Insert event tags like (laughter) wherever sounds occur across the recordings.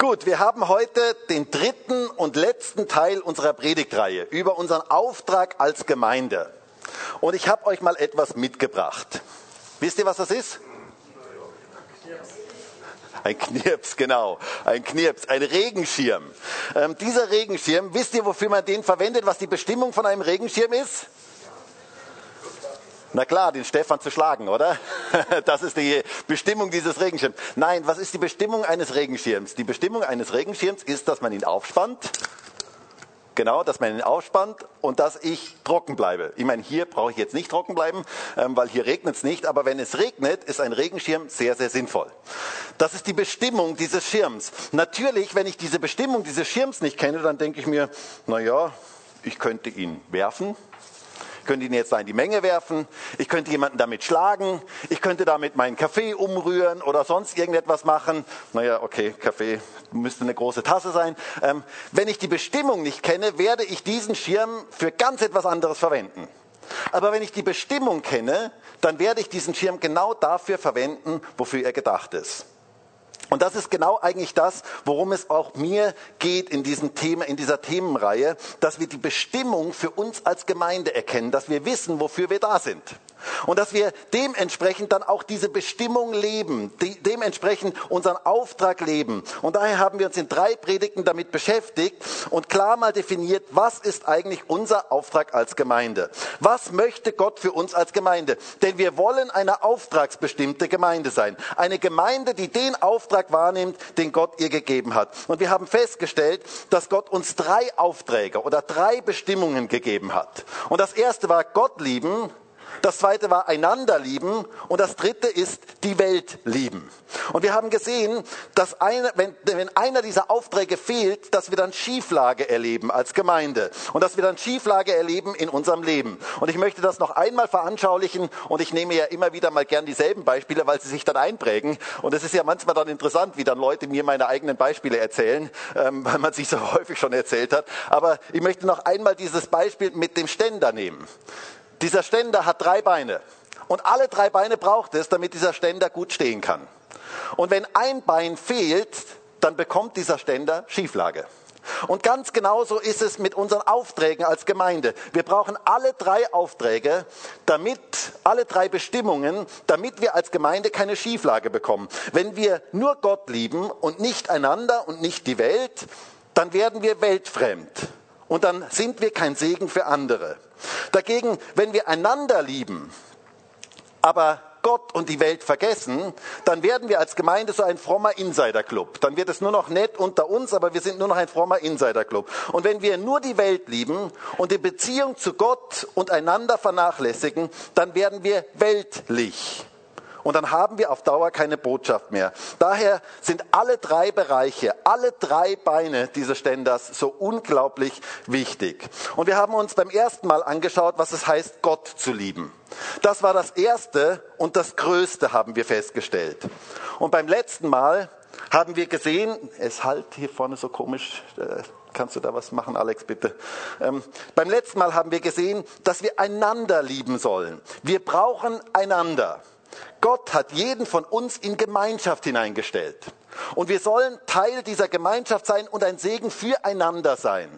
Gut, wir haben heute den dritten und letzten Teil unserer Predigtreihe über unseren Auftrag als Gemeinde. Und ich habe euch mal etwas mitgebracht. Wisst ihr, was das ist? Ein Knirps, genau. Ein Knirps, ein Regenschirm. Ähm, dieser Regenschirm, wisst ihr, wofür man den verwendet, was die Bestimmung von einem Regenschirm ist? Na klar, den Stefan zu schlagen, oder? (laughs) Das ist die Bestimmung dieses Regenschirms. Nein, was ist die Bestimmung eines Regenschirms? Die Bestimmung eines Regenschirms ist, dass man ihn aufspannt. Genau, dass man ihn aufspannt und dass ich trocken bleibe. Ich meine, hier brauche ich jetzt nicht trocken bleiben, ähm, weil hier regnet es nicht. Aber wenn es regnet, ist ein Regenschirm sehr, sehr sinnvoll. Das ist die Bestimmung dieses Schirms. Natürlich, wenn ich diese Bestimmung dieses Schirms nicht kenne, dann denke ich mir, na ja, ich könnte ihn werfen, ich könnte ihn jetzt da in die Menge werfen. Ich könnte jemanden damit schlagen. Ich könnte damit meinen Kaffee umrühren oder sonst irgendetwas machen. Naja, okay, Kaffee müsste eine große Tasse sein. Ähm, wenn ich die Bestimmung nicht kenne, werde ich diesen Schirm für ganz etwas anderes verwenden. Aber wenn ich die Bestimmung kenne, dann werde ich diesen Schirm genau dafür verwenden, wofür er gedacht ist. Und das ist genau eigentlich das, worum es auch mir geht in diesem Thema, in dieser Themenreihe, dass wir die Bestimmung für uns als Gemeinde erkennen, dass wir wissen, wofür wir da sind. Und dass wir dementsprechend dann auch diese Bestimmung leben, dementsprechend unseren Auftrag leben. Und daher haben wir uns in drei Predigten damit beschäftigt und klar mal definiert, was ist eigentlich unser Auftrag als Gemeinde? Was möchte Gott für uns als Gemeinde? Denn wir wollen eine auftragsbestimmte Gemeinde sein. Eine Gemeinde, die den Auftrag wahrnimmt, den Gott ihr gegeben hat. Und wir haben festgestellt, dass Gott uns drei Aufträge oder drei Bestimmungen gegeben hat. Und das erste war Gott lieben, das zweite war einander lieben und das dritte ist die Welt lieben. Und wir haben gesehen, dass eine, wenn, wenn einer dieser Aufträge fehlt, dass wir dann Schieflage erleben als Gemeinde und dass wir dann Schieflage erleben in unserem Leben. Und ich möchte das noch einmal veranschaulichen und ich nehme ja immer wieder mal gern dieselben Beispiele, weil sie sich dann einprägen. Und es ist ja manchmal dann interessant, wie dann Leute mir meine eigenen Beispiele erzählen, ähm, (laughs) weil man sich so häufig schon erzählt hat. Aber ich möchte noch einmal dieses Beispiel mit dem Ständer nehmen. Dieser Ständer hat drei Beine. Und alle drei Beine braucht es, damit dieser Ständer gut stehen kann. Und wenn ein Bein fehlt, dann bekommt dieser Ständer Schieflage. Und ganz genauso ist es mit unseren Aufträgen als Gemeinde. Wir brauchen alle drei Aufträge, damit, alle drei Bestimmungen, damit wir als Gemeinde keine Schieflage bekommen. Wenn wir nur Gott lieben und nicht einander und nicht die Welt, dann werden wir weltfremd. Und dann sind wir kein Segen für andere. Dagegen, wenn wir einander lieben, aber Gott und die Welt vergessen, dann werden wir als Gemeinde so ein frommer Insiderclub. Dann wird es nur noch nett unter uns, aber wir sind nur noch ein frommer Insiderclub. Und wenn wir nur die Welt lieben und die Beziehung zu Gott und einander vernachlässigen, dann werden wir weltlich. Und dann haben wir auf Dauer keine Botschaft mehr. Daher sind alle drei Bereiche, alle drei Beine dieses Ständers so unglaublich wichtig. Und wir haben uns beim ersten Mal angeschaut, was es heißt, Gott zu lieben. Das war das erste und das größte, haben wir festgestellt. Und beim letzten Mal haben wir gesehen, es halt hier vorne so komisch, äh, kannst du da was machen, Alex, bitte? Ähm, beim letzten Mal haben wir gesehen, dass wir einander lieben sollen. Wir brauchen einander. Gott hat jeden von uns in Gemeinschaft hineingestellt. Und wir sollen Teil dieser Gemeinschaft sein und ein Segen füreinander sein.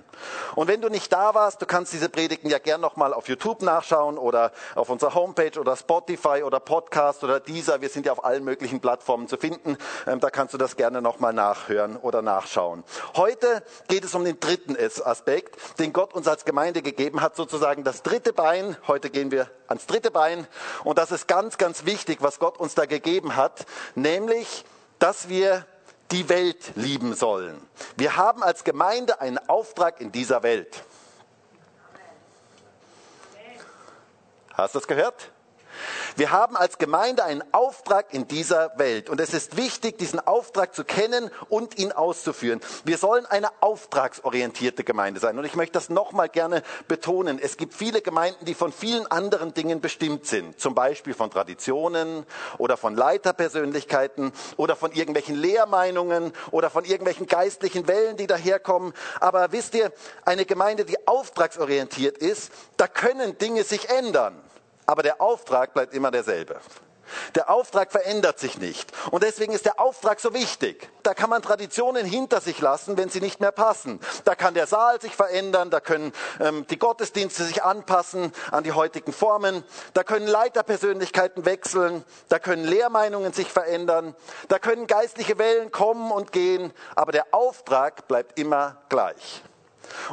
Und wenn du nicht da warst, du kannst diese Predigten ja gern nochmal auf YouTube nachschauen oder auf unserer Homepage oder Spotify oder Podcast oder dieser. Wir sind ja auf allen möglichen Plattformen zu finden. Ähm, da kannst du das gerne nochmal nachhören oder nachschauen. Heute geht es um den dritten Aspekt, den Gott uns als Gemeinde gegeben hat, sozusagen das dritte Bein. Heute gehen wir ans dritte Bein. Und das ist ganz, ganz wichtig, was Gott uns da gegeben hat, nämlich dass wir die Welt lieben sollen. Wir haben als Gemeinde einen Auftrag in dieser Welt. Hast du das gehört? Wir haben als Gemeinde einen Auftrag in dieser Welt und es ist wichtig, diesen Auftrag zu kennen und ihn auszuführen. Wir sollen eine auftragsorientierte Gemeinde sein und ich möchte das nochmal gerne betonen. Es gibt viele Gemeinden, die von vielen anderen Dingen bestimmt sind, zum Beispiel von Traditionen oder von Leiterpersönlichkeiten oder von irgendwelchen Lehrmeinungen oder von irgendwelchen geistlichen Wellen, die daherkommen. Aber wisst ihr, eine Gemeinde, die auftragsorientiert ist, da können Dinge sich ändern aber der Auftrag bleibt immer derselbe. Der Auftrag verändert sich nicht. Und deswegen ist der Auftrag so wichtig. Da kann man Traditionen hinter sich lassen, wenn sie nicht mehr passen. Da kann der Saal sich verändern, da können ähm, die Gottesdienste sich anpassen an die heutigen Formen, da können Leiterpersönlichkeiten wechseln, da können Lehrmeinungen sich verändern, da können geistliche Wellen kommen und gehen, aber der Auftrag bleibt immer gleich.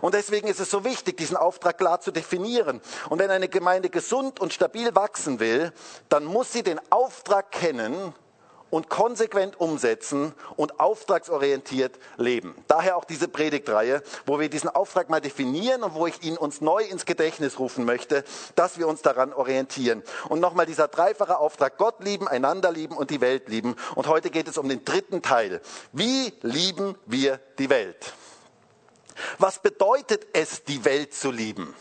Und deswegen ist es so wichtig, diesen Auftrag klar zu definieren. Und wenn eine Gemeinde gesund und stabil wachsen will, dann muss sie den Auftrag kennen und konsequent umsetzen und auftragsorientiert leben. Daher auch diese Predigtreihe, wo wir diesen Auftrag mal definieren und wo ich ihn uns neu ins Gedächtnis rufen möchte, dass wir uns daran orientieren. Und nochmal dieser dreifache Auftrag, Gott lieben, einander lieben und die Welt lieben. Und heute geht es um den dritten Teil. Wie lieben wir die Welt? Was bedeutet es, die Welt zu lieben?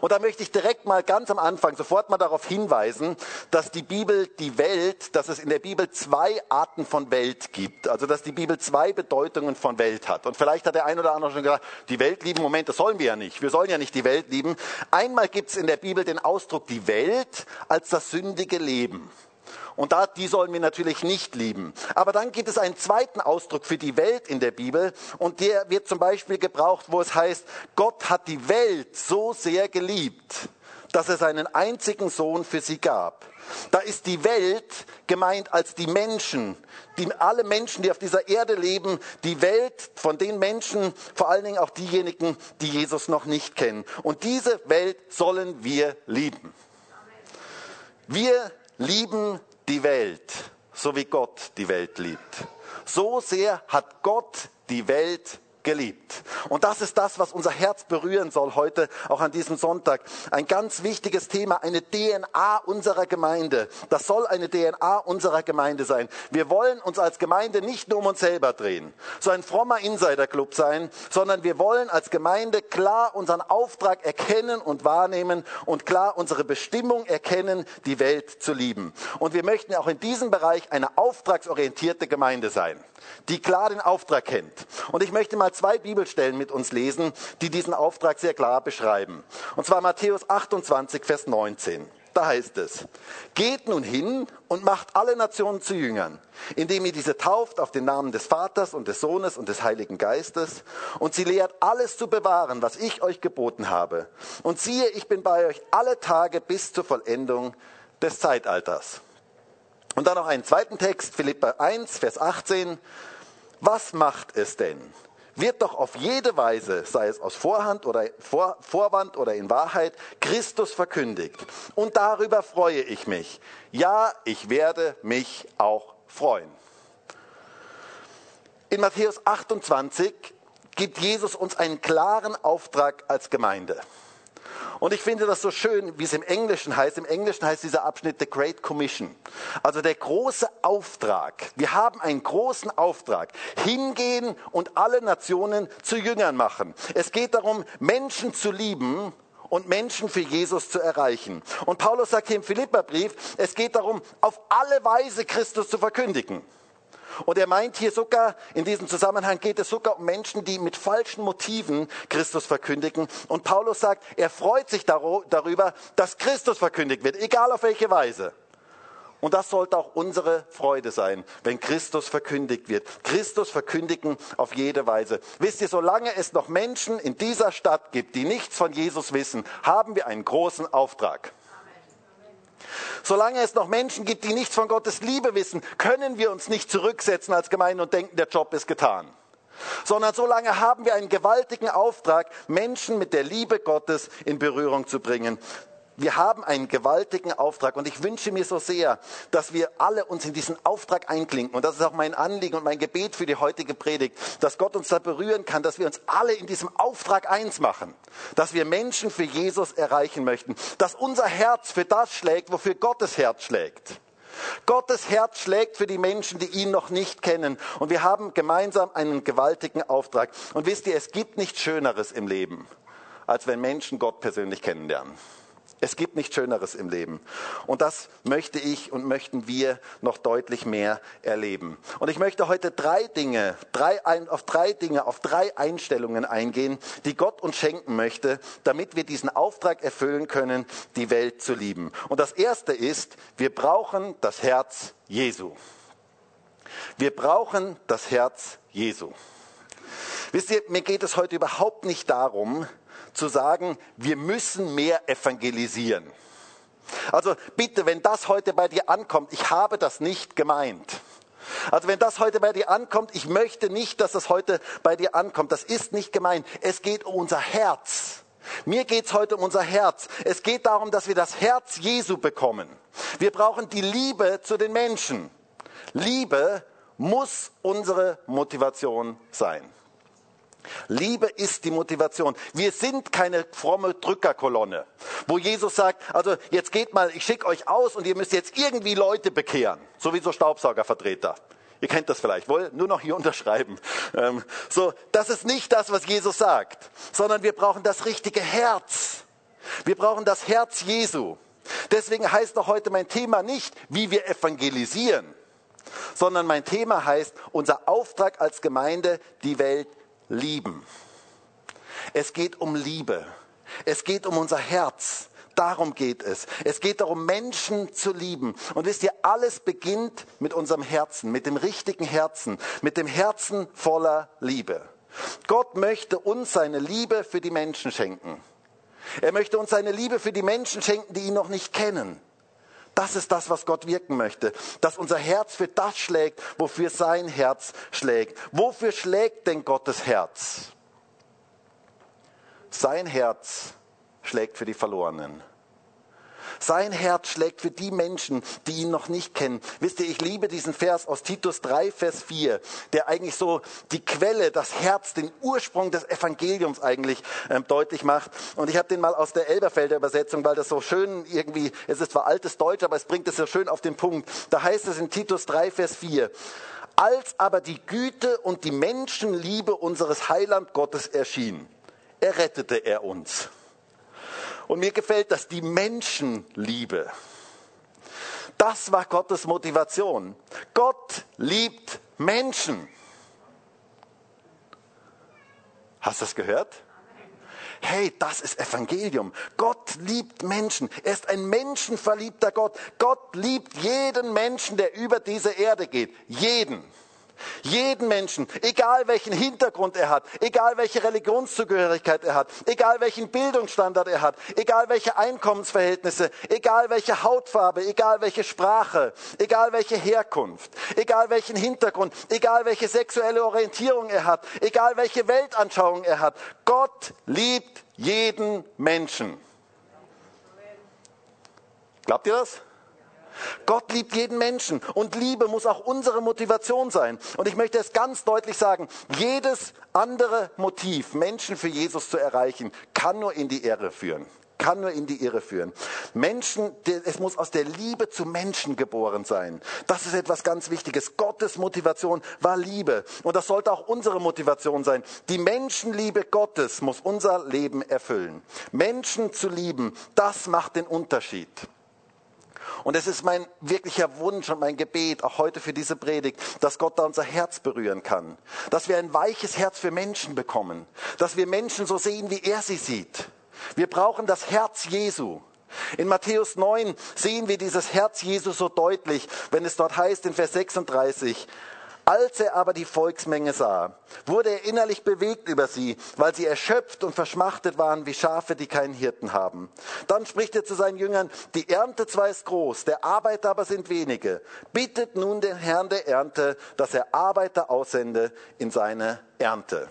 Und da möchte ich direkt mal ganz am Anfang sofort mal darauf hinweisen, dass die Bibel die Welt, dass es in der Bibel zwei Arten von Welt gibt. Also dass die Bibel zwei Bedeutungen von Welt hat. Und vielleicht hat der ein oder andere schon gesagt, die Welt lieben, Moment, das sollen wir ja nicht. Wir sollen ja nicht die Welt lieben. Einmal gibt es in der Bibel den Ausdruck die Welt als das sündige Leben. Und da, die sollen wir natürlich nicht lieben. Aber dann gibt es einen zweiten Ausdruck für die Welt in der Bibel und der wird zum Beispiel gebraucht, wo es heißt, Gott hat die Welt so sehr geliebt, dass er seinen einzigen Sohn für sie gab. Da ist die Welt gemeint als die Menschen, die, alle Menschen, die auf dieser Erde leben, die Welt von den Menschen, vor allen Dingen auch diejenigen, die Jesus noch nicht kennen. Und diese Welt sollen wir lieben. Wir lieben die Welt, so wie Gott die Welt liebt. So sehr hat Gott die Welt geliebt. Und das ist das, was unser Herz berühren soll heute, auch an diesem Sonntag. Ein ganz wichtiges Thema, eine DNA unserer Gemeinde. Das soll eine DNA unserer Gemeinde sein. Wir wollen uns als Gemeinde nicht nur um uns selber drehen, so ein frommer Insiderclub sein, sondern wir wollen als Gemeinde klar unseren Auftrag erkennen und wahrnehmen und klar unsere Bestimmung erkennen, die Welt zu lieben. Und wir möchten auch in diesem Bereich eine auftragsorientierte Gemeinde sein, die klar den Auftrag kennt. Und ich möchte mal zwei Bibelstellen mit uns lesen, die diesen Auftrag sehr klar beschreiben. Und zwar Matthäus 28, Vers 19. Da heißt es, geht nun hin und macht alle Nationen zu Jüngern, indem ihr diese tauft auf den Namen des Vaters und des Sohnes und des Heiligen Geistes und sie lehrt alles zu bewahren, was ich euch geboten habe. Und siehe, ich bin bei euch alle Tage bis zur Vollendung des Zeitalters. Und dann noch einen zweiten Text, Philippa 1, Vers 18. Was macht es denn? Wird doch auf jede Weise, sei es aus Vorhand oder Vor, Vorwand oder in Wahrheit, Christus verkündigt. Und darüber freue ich mich. Ja, ich werde mich auch freuen. In Matthäus 28 gibt Jesus uns einen klaren Auftrag als Gemeinde. Und ich finde das so schön, wie es im Englischen heißt. Im Englischen heißt dieser Abschnitt The Great Commission. Also der große Auftrag. Wir haben einen großen Auftrag. Hingehen und alle Nationen zu Jüngern machen. Es geht darum, Menschen zu lieben und Menschen für Jesus zu erreichen. Und Paulus sagt hier im Philipperbrief, es geht darum, auf alle Weise Christus zu verkündigen. Und er meint hier sogar, in diesem Zusammenhang geht es sogar um Menschen, die mit falschen Motiven Christus verkündigen. Und Paulus sagt, er freut sich darüber, dass Christus verkündigt wird, egal auf welche Weise. Und das sollte auch unsere Freude sein, wenn Christus verkündigt wird. Christus verkündigen auf jede Weise. Wisst ihr, solange es noch Menschen in dieser Stadt gibt, die nichts von Jesus wissen, haben wir einen großen Auftrag. Solange es noch Menschen gibt, die nichts von Gottes Liebe wissen, können wir uns nicht zurücksetzen als Gemeinde und denken, der Job ist getan. Sondern solange haben wir einen gewaltigen Auftrag, Menschen mit der Liebe Gottes in Berührung zu bringen wir haben einen gewaltigen Auftrag und ich wünsche mir so sehr, dass wir alle uns in diesen Auftrag einklinken. Und das ist auch mein Anliegen und mein Gebet für die heutige Predigt, dass Gott uns da berühren kann, dass wir uns alle in diesem Auftrag eins machen, dass wir Menschen für Jesus erreichen möchten, dass unser Herz für das schlägt, wofür Gottes Herz schlägt. Gottes Herz schlägt für die Menschen, die ihn noch nicht kennen. Und wir haben gemeinsam einen gewaltigen Auftrag. Und wisst ihr, es gibt nichts Schöneres im Leben, als wenn Menschen Gott persönlich kennenlernen. Es gibt nichts Schöneres im Leben. Und das möchte ich und möchten wir noch deutlich mehr erleben. Und ich möchte heute drei Dinge, drei, auf drei Dinge, auf drei Einstellungen eingehen, die Gott uns schenken möchte, damit wir diesen Auftrag erfüllen können, die Welt zu lieben. Und das erste ist, wir brauchen das Herz Jesu. Wir brauchen das Herz Jesu. Wisst ihr, mir geht es heute überhaupt nicht darum, zu sagen, wir müssen mehr evangelisieren. Also bitte, wenn das heute bei dir ankommt, ich habe das nicht gemeint. Also wenn das heute bei dir ankommt, ich möchte nicht, dass das heute bei dir ankommt. Das ist nicht gemeint. Es geht um unser Herz. Mir geht es heute um unser Herz. Es geht darum, dass wir das Herz Jesu bekommen. Wir brauchen die Liebe zu den Menschen. Liebe muss unsere Motivation sein. Liebe ist die Motivation. Wir sind keine fromme Drückerkolonne, wo Jesus sagt, also jetzt geht mal, ich schicke euch aus und ihr müsst jetzt irgendwie Leute bekehren, sowieso Staubsaugervertreter. Ihr kennt das vielleicht, wohl nur noch hier (laughs) unterschreiben. Ähm, so, das ist nicht das, was Jesus sagt, sondern wir brauchen das richtige Herz. Wir brauchen das Herz Jesu. Deswegen heißt doch heute mein Thema nicht, wie wir evangelisieren, sondern mein Thema heißt unser Auftrag als Gemeinde, die Welt lieben. Es geht um Liebe. Es geht um unser Herz. Darum geht es. Es geht darum, Menschen zu lieben. Und wisst ihr, alles beginnt mit unserem Herzen, mit dem richtigen Herzen, mit dem Herzen voller Liebe. Gott möchte uns seine Liebe für die Menschen schenken. Er möchte uns seine Liebe für die Menschen schenken, die ihn noch nicht kennen. Das ist das, was Gott wirken möchte, dass unser Herz für das schlägt, wofür sein Herz schlägt. Wofür schlägt denn Gottes Herz? Sein Herz schlägt für die Verlorenen. Sein Herz schlägt für die Menschen, die ihn noch nicht kennen. Wisst ihr, ich liebe diesen Vers aus Titus 3, Vers 4, der eigentlich so die Quelle, das Herz, den Ursprung des Evangeliums eigentlich ähm, deutlich macht. Und ich habe den mal aus der Elberfelder Übersetzung, weil das so schön irgendwie, es ist zwar altes Deutsch, aber es bringt es so schön auf den Punkt. Da heißt es in Titus 3, Vers 4, als aber die Güte und die Menschenliebe unseres Heiland Gottes erschien, errettete er uns. Und mir gefällt das, die Menschenliebe. Das war Gottes Motivation. Gott liebt Menschen. Hast du das gehört? Hey, das ist Evangelium. Gott liebt Menschen. Er ist ein menschenverliebter Gott. Gott liebt jeden Menschen, der über diese Erde geht. Jeden. Jeden Menschen, egal welchen Hintergrund er hat, egal welche Religionszugehörigkeit er hat, egal welchen Bildungsstandard er hat, egal welche Einkommensverhältnisse, egal welche Hautfarbe, egal welche Sprache, egal welche Herkunft, egal welchen Hintergrund, egal welche sexuelle Orientierung er hat, egal welche Weltanschauung er hat. Gott liebt jeden Menschen. Glaubt ihr das? Gott liebt jeden Menschen und Liebe muss auch unsere Motivation sein. Und ich möchte es ganz deutlich sagen, jedes andere Motiv, Menschen für Jesus zu erreichen, kann nur in die Irre führen kann nur in die Irre führen. Menschen, es muss aus der Liebe zu Menschen geboren sein. Das ist etwas ganz Wichtiges. Gottes Motivation war Liebe. Und das sollte auch unsere Motivation sein. Die Menschenliebe Gottes muss unser Leben erfüllen. Menschen zu lieben, das macht den Unterschied. Und es ist mein wirklicher Wunsch und mein Gebet, auch heute für diese Predigt, dass Gott da unser Herz berühren kann. Dass wir ein weiches Herz für Menschen bekommen. Dass wir Menschen so sehen, wie er sie sieht. Wir brauchen das Herz Jesu. In Matthäus 9 sehen wir dieses Herz Jesu so deutlich, wenn es dort heißt in Vers 36, als er aber die Volksmenge sah, wurde er innerlich bewegt über sie, weil sie erschöpft und verschmachtet waren wie Schafe, die keinen Hirten haben. Dann spricht er zu seinen Jüngern, die Ernte zwar ist groß, der Arbeiter aber sind wenige. Bittet nun den Herrn der Ernte, dass er Arbeiter aussende in seine Ernte.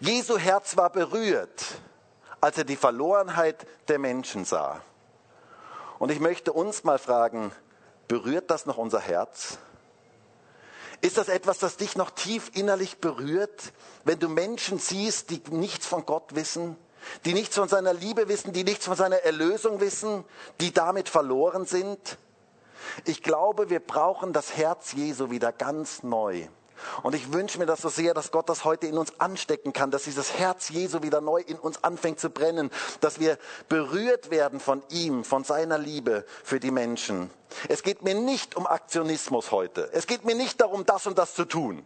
Jesu Herz war berührt, als er die Verlorenheit der Menschen sah. Und ich möchte uns mal fragen, berührt das noch unser Herz? Ist das etwas, das dich noch tief innerlich berührt, wenn du Menschen siehst, die nichts von Gott wissen, die nichts von seiner Liebe wissen, die nichts von seiner Erlösung wissen, die damit verloren sind? Ich glaube, wir brauchen das Herz Jesu wieder ganz neu. Und ich wünsche mir das so sehr, dass Gott das heute in uns anstecken kann, dass dieses Herz Jesu wieder neu in uns anfängt zu brennen, dass wir berührt werden von ihm, von seiner Liebe für die Menschen. Es geht mir nicht um Aktionismus heute. Es geht mir nicht darum, das und das zu tun,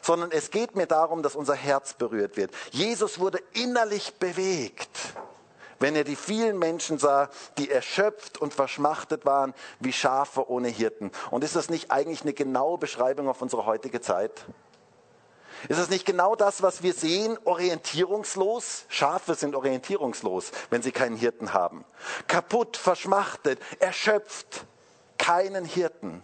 sondern es geht mir darum, dass unser Herz berührt wird. Jesus wurde innerlich bewegt wenn er die vielen Menschen sah, die erschöpft und verschmachtet waren wie Schafe ohne Hirten. Und ist das nicht eigentlich eine genaue Beschreibung auf unsere heutige Zeit? Ist das nicht genau das, was wir sehen, orientierungslos? Schafe sind orientierungslos, wenn sie keinen Hirten haben. Kaputt, verschmachtet, erschöpft, keinen Hirten.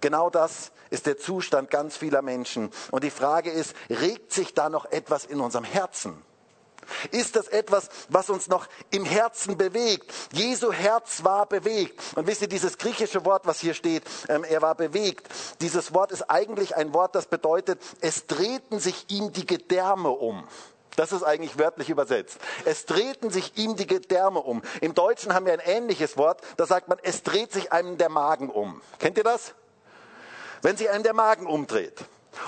Genau das ist der Zustand ganz vieler Menschen. Und die Frage ist, regt sich da noch etwas in unserem Herzen? Ist das etwas, was uns noch im Herzen bewegt? Jesu Herz war bewegt. Und wisst ihr, dieses griechische Wort, was hier steht, ähm, er war bewegt, dieses Wort ist eigentlich ein Wort, das bedeutet, es drehten sich ihm die Gedärme um. Das ist eigentlich wörtlich übersetzt. Es drehten sich ihm die Gedärme um. Im Deutschen haben wir ein ähnliches Wort, da sagt man, es dreht sich einem der Magen um. Kennt ihr das? Wenn sich einem der Magen umdreht.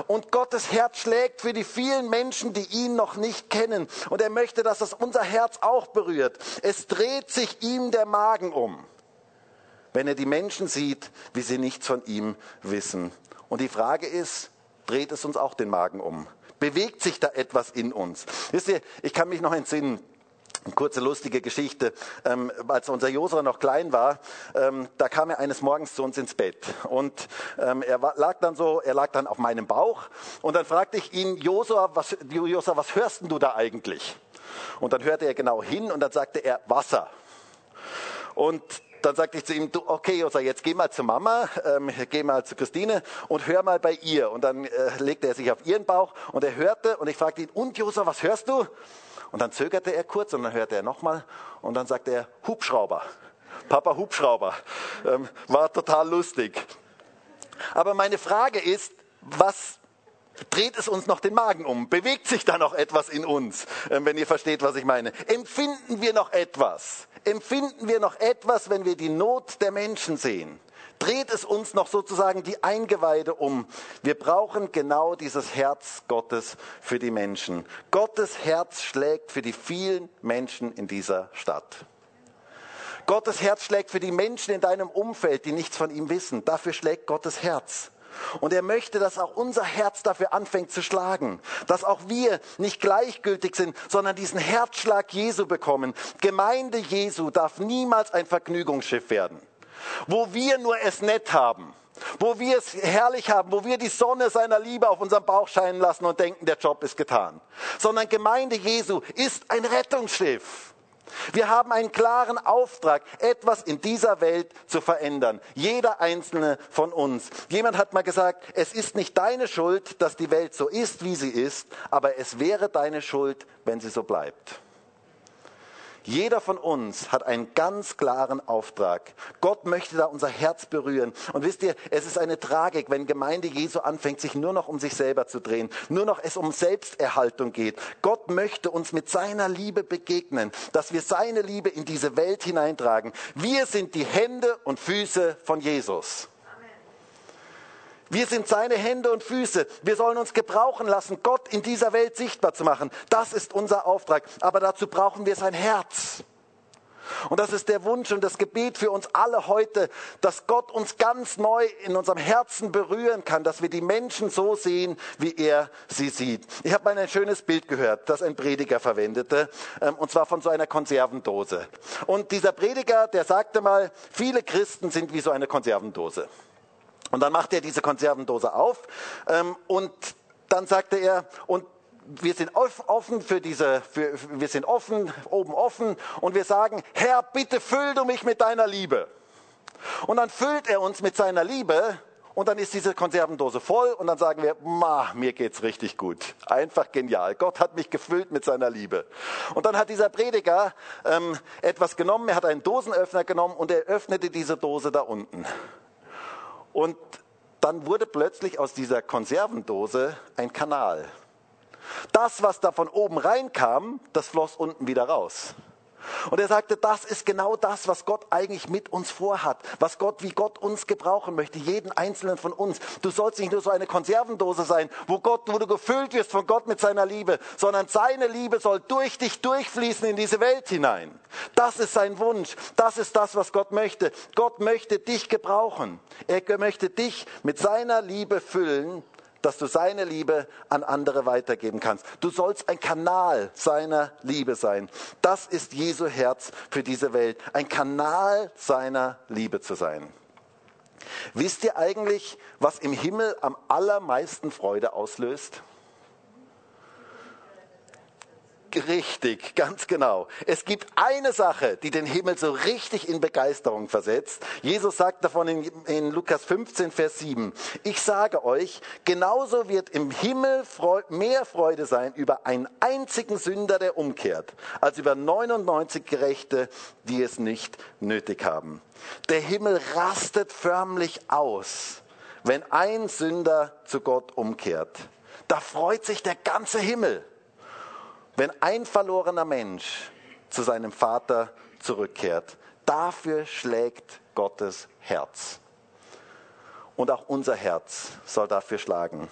Und Gottes Herz schlägt für die vielen Menschen, die ihn noch nicht kennen. Und er möchte, dass das unser Herz auch berührt. Es dreht sich ihm der Magen um, wenn er die Menschen sieht, wie sie nichts von ihm wissen. Und die Frage ist, dreht es uns auch den Magen um? Bewegt sich da etwas in uns? Wisst ihr, ich kann mich noch entsinnen, eine kurze lustige Geschichte. Ähm, als unser Josua noch klein war, ähm, da kam er eines Morgens zu uns ins Bett und ähm, er war, lag dann so, er lag dann auf meinem Bauch und dann fragte ich ihn, Josua, was, Josua, was hörst du da eigentlich? Und dann hörte er genau hin und dann sagte er Wasser. Und dann sagte ich zu ihm, du, okay, Josua, jetzt geh mal zu Mama, ähm, geh mal zu Christine und hör mal bei ihr. Und dann äh, legte er sich auf ihren Bauch und er hörte und ich fragte ihn, und Josua, was hörst du? Und dann zögerte er kurz und dann hörte er nochmal und dann sagte er Hubschrauber. Papa Hubschrauber. Ähm, war total lustig. Aber meine Frage ist, was dreht es uns noch den Magen um? Bewegt sich da noch etwas in uns, ähm, wenn ihr versteht, was ich meine? Empfinden wir noch etwas? Empfinden wir noch etwas, wenn wir die Not der Menschen sehen? Dreht es uns noch sozusagen die Eingeweide um. Wir brauchen genau dieses Herz Gottes für die Menschen. Gottes Herz schlägt für die vielen Menschen in dieser Stadt. Gottes Herz schlägt für die Menschen in deinem Umfeld, die nichts von ihm wissen. Dafür schlägt Gottes Herz. Und er möchte, dass auch unser Herz dafür anfängt zu schlagen, dass auch wir nicht gleichgültig sind, sondern diesen Herzschlag Jesu bekommen. Gemeinde Jesu darf niemals ein Vergnügungsschiff werden wo wir nur es nett haben, wo wir es herrlich haben, wo wir die Sonne seiner Liebe auf unserem Bauch scheinen lassen und denken, der Job ist getan. Sondern Gemeinde Jesu ist ein Rettungsschiff. Wir haben einen klaren Auftrag, etwas in dieser Welt zu verändern. Jeder einzelne von uns. Jemand hat mal gesagt, es ist nicht deine Schuld, dass die Welt so ist, wie sie ist, aber es wäre deine Schuld, wenn sie so bleibt. Jeder von uns hat einen ganz klaren Auftrag. Gott möchte da unser Herz berühren. Und wisst ihr, es ist eine Tragik, wenn Gemeinde Jesu anfängt, sich nur noch um sich selber zu drehen, nur noch es um Selbsterhaltung geht. Gott möchte uns mit seiner Liebe begegnen, dass wir seine Liebe in diese Welt hineintragen. Wir sind die Hände und Füße von Jesus. Wir sind seine Hände und Füße. Wir sollen uns gebrauchen lassen, Gott in dieser Welt sichtbar zu machen. Das ist unser Auftrag. Aber dazu brauchen wir sein Herz. Und das ist der Wunsch und das Gebet für uns alle heute, dass Gott uns ganz neu in unserem Herzen berühren kann, dass wir die Menschen so sehen, wie er sie sieht. Ich habe mal ein schönes Bild gehört, das ein Prediger verwendete, ähm, und zwar von so einer Konservendose. Und dieser Prediger, der sagte mal, viele Christen sind wie so eine Konservendose. Und dann macht er diese Konservendose auf ähm, und dann sagte er, und wir sind offen für diese, für, wir sind offen, oben offen und wir sagen, Herr, bitte füll du mich mit deiner Liebe. Und dann füllt er uns mit seiner Liebe und dann ist diese Konservendose voll und dann sagen wir, ma, mir geht's richtig gut. Einfach genial. Gott hat mich gefüllt mit seiner Liebe. Und dann hat dieser Prediger ähm, etwas genommen, er hat einen Dosenöffner genommen und er öffnete diese Dose da unten. Und dann wurde plötzlich aus dieser Konservendose ein Kanal. Das, was da von oben reinkam, das floss unten wieder raus. Und er sagte, das ist genau das, was Gott eigentlich mit uns vorhat, was Gott, wie Gott uns gebrauchen möchte, jeden einzelnen von uns. Du sollst nicht nur so eine Konservendose sein, wo Gott, wo du gefüllt wirst von Gott mit seiner Liebe, sondern seine Liebe soll durch dich durchfließen in diese Welt hinein. Das ist sein Wunsch. Das ist das, was Gott möchte. Gott möchte dich gebrauchen. Er möchte dich mit seiner Liebe füllen dass du seine Liebe an andere weitergeben kannst. Du sollst ein Kanal seiner Liebe sein. Das ist Jesu Herz für diese Welt, ein Kanal seiner Liebe zu sein. Wisst ihr eigentlich, was im Himmel am allermeisten Freude auslöst? Richtig, ganz genau. Es gibt eine Sache, die den Himmel so richtig in Begeisterung versetzt. Jesus sagt davon in, in Lukas 15, Vers 7. Ich sage euch, genauso wird im Himmel mehr Freude sein über einen einzigen Sünder, der umkehrt, als über 99 Gerechte, die es nicht nötig haben. Der Himmel rastet förmlich aus, wenn ein Sünder zu Gott umkehrt. Da freut sich der ganze Himmel wenn ein verlorener Mensch zu seinem Vater zurückkehrt. Dafür schlägt Gottes Herz. Und auch unser Herz soll dafür schlagen.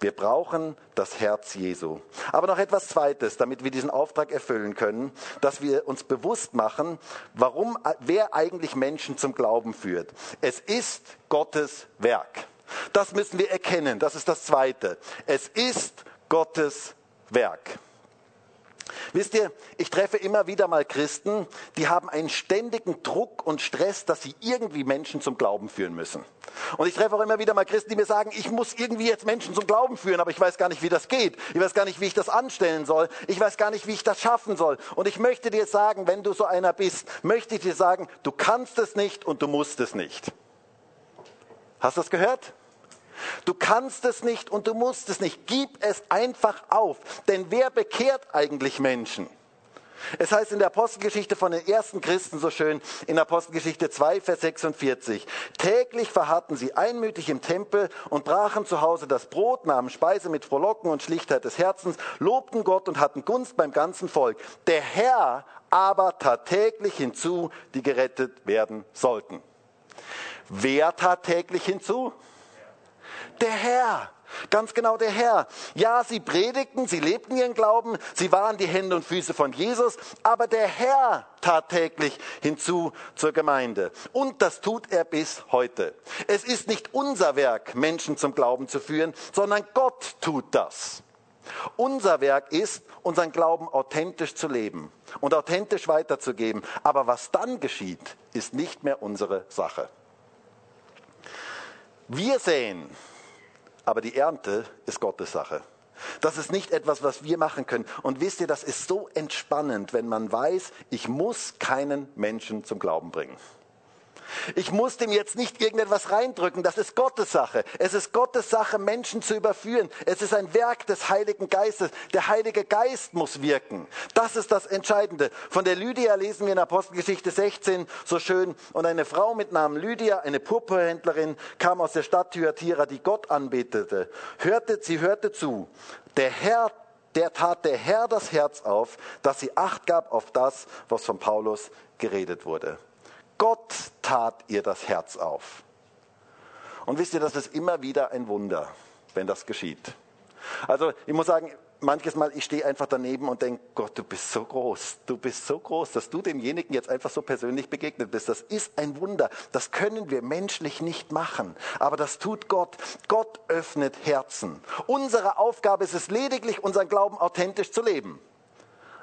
Wir brauchen das Herz Jesu. Aber noch etwas Zweites, damit wir diesen Auftrag erfüllen können, dass wir uns bewusst machen, warum, wer eigentlich Menschen zum Glauben führt. Es ist Gottes Werk. Das müssen wir erkennen. Das ist das Zweite. Es ist Gottes Werk. Wisst ihr, ich treffe immer wieder mal Christen, die haben einen ständigen Druck und Stress, dass sie irgendwie Menschen zum Glauben führen müssen. Und ich treffe auch immer wieder mal Christen, die mir sagen, ich muss irgendwie jetzt Menschen zum Glauben führen, aber ich weiß gar nicht, wie das geht. Ich weiß gar nicht, wie ich das anstellen soll. Ich weiß gar nicht, wie ich das schaffen soll. Und ich möchte dir sagen, wenn du so einer bist, möchte ich dir sagen, du kannst es nicht und du musst es nicht. Hast du das gehört? Du kannst es nicht und du musst es nicht. Gib es einfach auf. Denn wer bekehrt eigentlich Menschen? Es heißt in der Apostelgeschichte von den ersten Christen so schön, in Apostelgeschichte 2, Vers 46, täglich verharrten sie einmütig im Tempel und brachen zu Hause das Brot, nahmen Speise mit Frohlocken und Schlichtheit des Herzens, lobten Gott und hatten Gunst beim ganzen Volk. Der Herr aber tat täglich hinzu, die gerettet werden sollten. Wer tat täglich hinzu? Der Herr. Ganz genau der Herr. Ja, sie predigten, sie lebten ihren Glauben, sie waren die Hände und Füße von Jesus, aber der Herr tat täglich hinzu zur Gemeinde. Und das tut er bis heute. Es ist nicht unser Werk, Menschen zum Glauben zu führen, sondern Gott tut das. Unser Werk ist, unseren Glauben authentisch zu leben und authentisch weiterzugeben. Aber was dann geschieht, ist nicht mehr unsere Sache. Wir sehen, aber die Ernte ist Gottes Sache. Das ist nicht etwas, was wir machen können. Und wisst ihr, das ist so entspannend, wenn man weiß, ich muss keinen Menschen zum Glauben bringen. Ich muss dem jetzt nicht irgendetwas reindrücken. Das ist Gottes Sache. Es ist Gottes Sache, Menschen zu überführen. Es ist ein Werk des Heiligen Geistes. Der Heilige Geist muss wirken. Das ist das Entscheidende. Von der Lydia lesen wir in Apostelgeschichte 16 so schön. Und eine Frau mit Namen Lydia, eine Purpurhändlerin, kam aus der Stadt Thyatira, die Gott anbetete. Hörte, sie hörte zu. Der Herr der tat der Herr das Herz auf, dass sie Acht gab auf das, was von Paulus geredet wurde. Gott tat ihr das Herz auf. Und wisst ihr, das ist immer wieder ein Wunder, wenn das geschieht. Also ich muss sagen, manches Mal, ich stehe einfach daneben und denke, Gott, du bist so groß, du bist so groß, dass du demjenigen jetzt einfach so persönlich begegnet bist. Das ist ein Wunder. Das können wir menschlich nicht machen. Aber das tut Gott. Gott öffnet Herzen. Unsere Aufgabe ist es lediglich, unseren Glauben authentisch zu leben.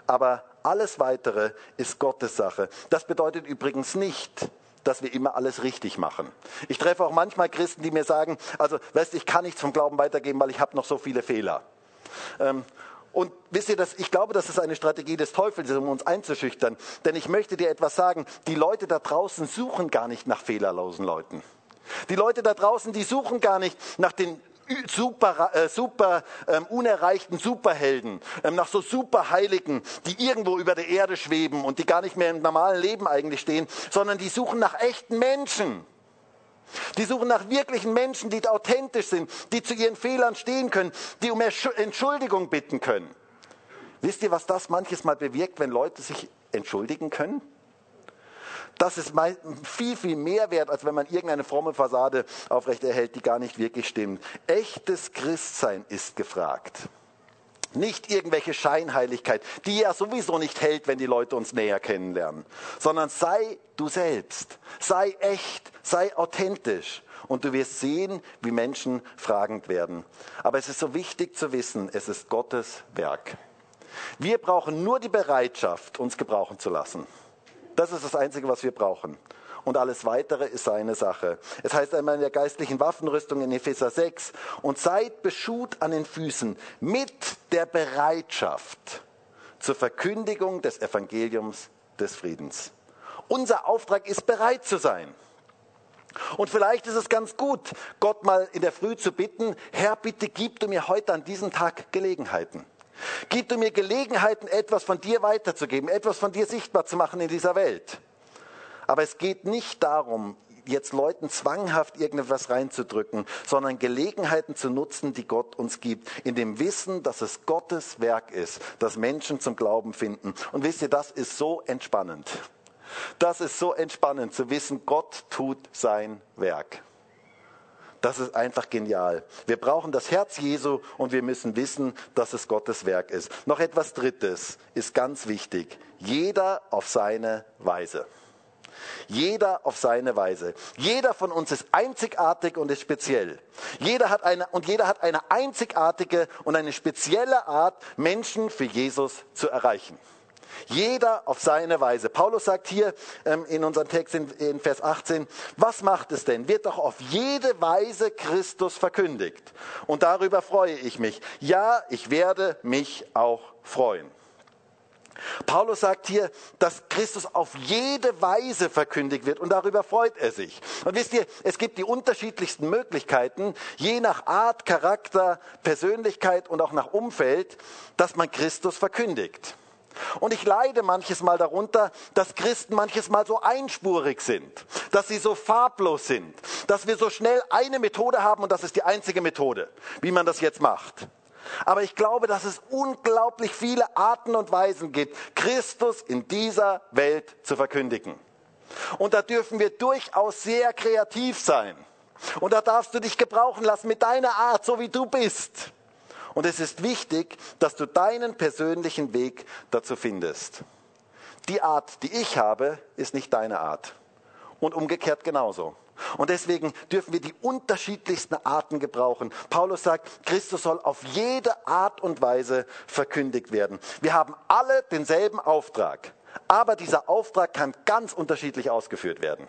Aber alles Weitere ist Gottes Sache. Das bedeutet übrigens nicht, dass wir immer alles richtig machen. Ich treffe auch manchmal Christen, die mir sagen, also weißt ich kann nichts vom Glauben weitergeben, weil ich habe noch so viele Fehler. Ähm, und wisst ihr, dass ich glaube, das ist eine Strategie des Teufels, um uns einzuschüchtern. Denn ich möchte dir etwas sagen, die Leute da draußen suchen gar nicht nach fehlerlosen Leuten. Die Leute da draußen, die suchen gar nicht nach den super, äh, super ähm, unerreichten Superhelden, ähm, nach so Superheiligen, die irgendwo über der Erde schweben und die gar nicht mehr im normalen Leben eigentlich stehen, sondern die suchen nach echten Menschen. Die suchen nach wirklichen Menschen, die authentisch sind, die zu ihren Fehlern stehen können, die um Entschuldigung bitten können. Wisst ihr, was das manches Mal bewirkt, wenn Leute sich entschuldigen können? Das ist viel, viel mehr wert, als wenn man irgendeine fromme Fassade aufrechterhält, die gar nicht wirklich stimmt. Echtes Christsein ist gefragt. Nicht irgendwelche Scheinheiligkeit, die ja sowieso nicht hält, wenn die Leute uns näher kennenlernen, sondern sei du selbst, sei echt, sei authentisch und du wirst sehen, wie Menschen fragend werden. Aber es ist so wichtig zu wissen, es ist Gottes Werk. Wir brauchen nur die Bereitschaft, uns gebrauchen zu lassen. Das ist das Einzige, was wir brauchen. Und alles Weitere ist seine Sache. Es heißt einmal in der geistlichen Waffenrüstung in Epheser 6, und seid beschut an den Füßen mit der Bereitschaft zur Verkündigung des Evangeliums des Friedens. Unser Auftrag ist bereit zu sein. Und vielleicht ist es ganz gut, Gott mal in der Früh zu bitten, Herr, bitte gib du mir heute an diesem Tag Gelegenheiten. Gib du mir Gelegenheiten, etwas von dir weiterzugeben, etwas von dir sichtbar zu machen in dieser Welt. Aber es geht nicht darum, jetzt Leuten zwanghaft irgendetwas reinzudrücken, sondern Gelegenheiten zu nutzen, die Gott uns gibt, in dem Wissen, dass es Gottes Werk ist, dass Menschen zum Glauben finden. Und wisst ihr, das ist so entspannend. Das ist so entspannend zu wissen, Gott tut sein Werk. Das ist einfach genial. Wir brauchen das Herz Jesu und wir müssen wissen, dass es Gottes Werk ist. Noch etwas Drittes ist ganz wichtig. Jeder auf seine Weise. Jeder auf seine Weise. Jeder von uns ist einzigartig und ist speziell. Jeder hat eine, und jeder hat eine einzigartige und eine spezielle Art, Menschen für Jesus zu erreichen. Jeder auf seine Weise. Paulus sagt hier ähm, in unserem Text in, in Vers 18, was macht es denn? Wird doch auf jede Weise Christus verkündigt. Und darüber freue ich mich. Ja, ich werde mich auch freuen. Paulus sagt hier, dass Christus auf jede Weise verkündigt wird und darüber freut er sich. Und wisst ihr, es gibt die unterschiedlichsten Möglichkeiten, je nach Art, Charakter, Persönlichkeit und auch nach Umfeld, dass man Christus verkündigt. Und ich leide manches Mal darunter, dass Christen manches Mal so einspurig sind, dass sie so farblos sind, dass wir so schnell eine Methode haben und das ist die einzige Methode, wie man das jetzt macht. Aber ich glaube, dass es unglaublich viele Arten und Weisen gibt, Christus in dieser Welt zu verkündigen. Und da dürfen wir durchaus sehr kreativ sein. Und da darfst du dich gebrauchen lassen mit deiner Art, so wie du bist. Und es ist wichtig, dass du deinen persönlichen Weg dazu findest. Die Art, die ich habe, ist nicht deine Art. Und umgekehrt genauso. Und deswegen dürfen wir die unterschiedlichsten Arten gebrauchen. Paulus sagt, Christus soll auf jede Art und Weise verkündigt werden. Wir haben alle denselben Auftrag, aber dieser Auftrag kann ganz unterschiedlich ausgeführt werden.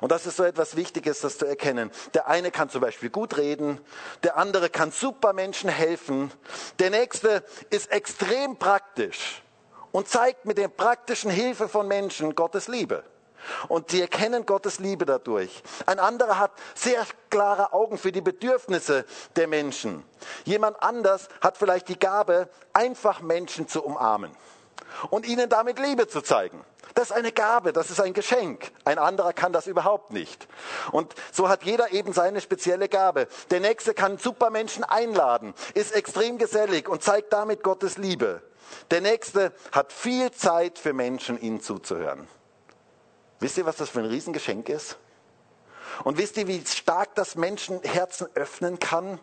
Und das ist so etwas Wichtiges, das zu erkennen. Der eine kann zum Beispiel gut reden, der andere kann super Menschen helfen, der nächste ist extrem praktisch und zeigt mit der praktischen Hilfe von Menschen Gottes Liebe. Und sie erkennen Gottes Liebe dadurch. Ein anderer hat sehr klare Augen für die Bedürfnisse der Menschen. Jemand anders hat vielleicht die Gabe, einfach Menschen zu umarmen und ihnen damit Liebe zu zeigen. Das ist eine Gabe, das ist ein Geschenk. Ein anderer kann das überhaupt nicht. Und so hat jeder eben seine spezielle Gabe. Der nächste kann Supermenschen einladen, ist extrem gesellig und zeigt damit Gottes Liebe. Der nächste hat viel Zeit für Menschen, ihnen zuzuhören. Wisst ihr, was das für ein Riesengeschenk ist? Und wisst ihr, wie stark das Menschenherzen öffnen kann?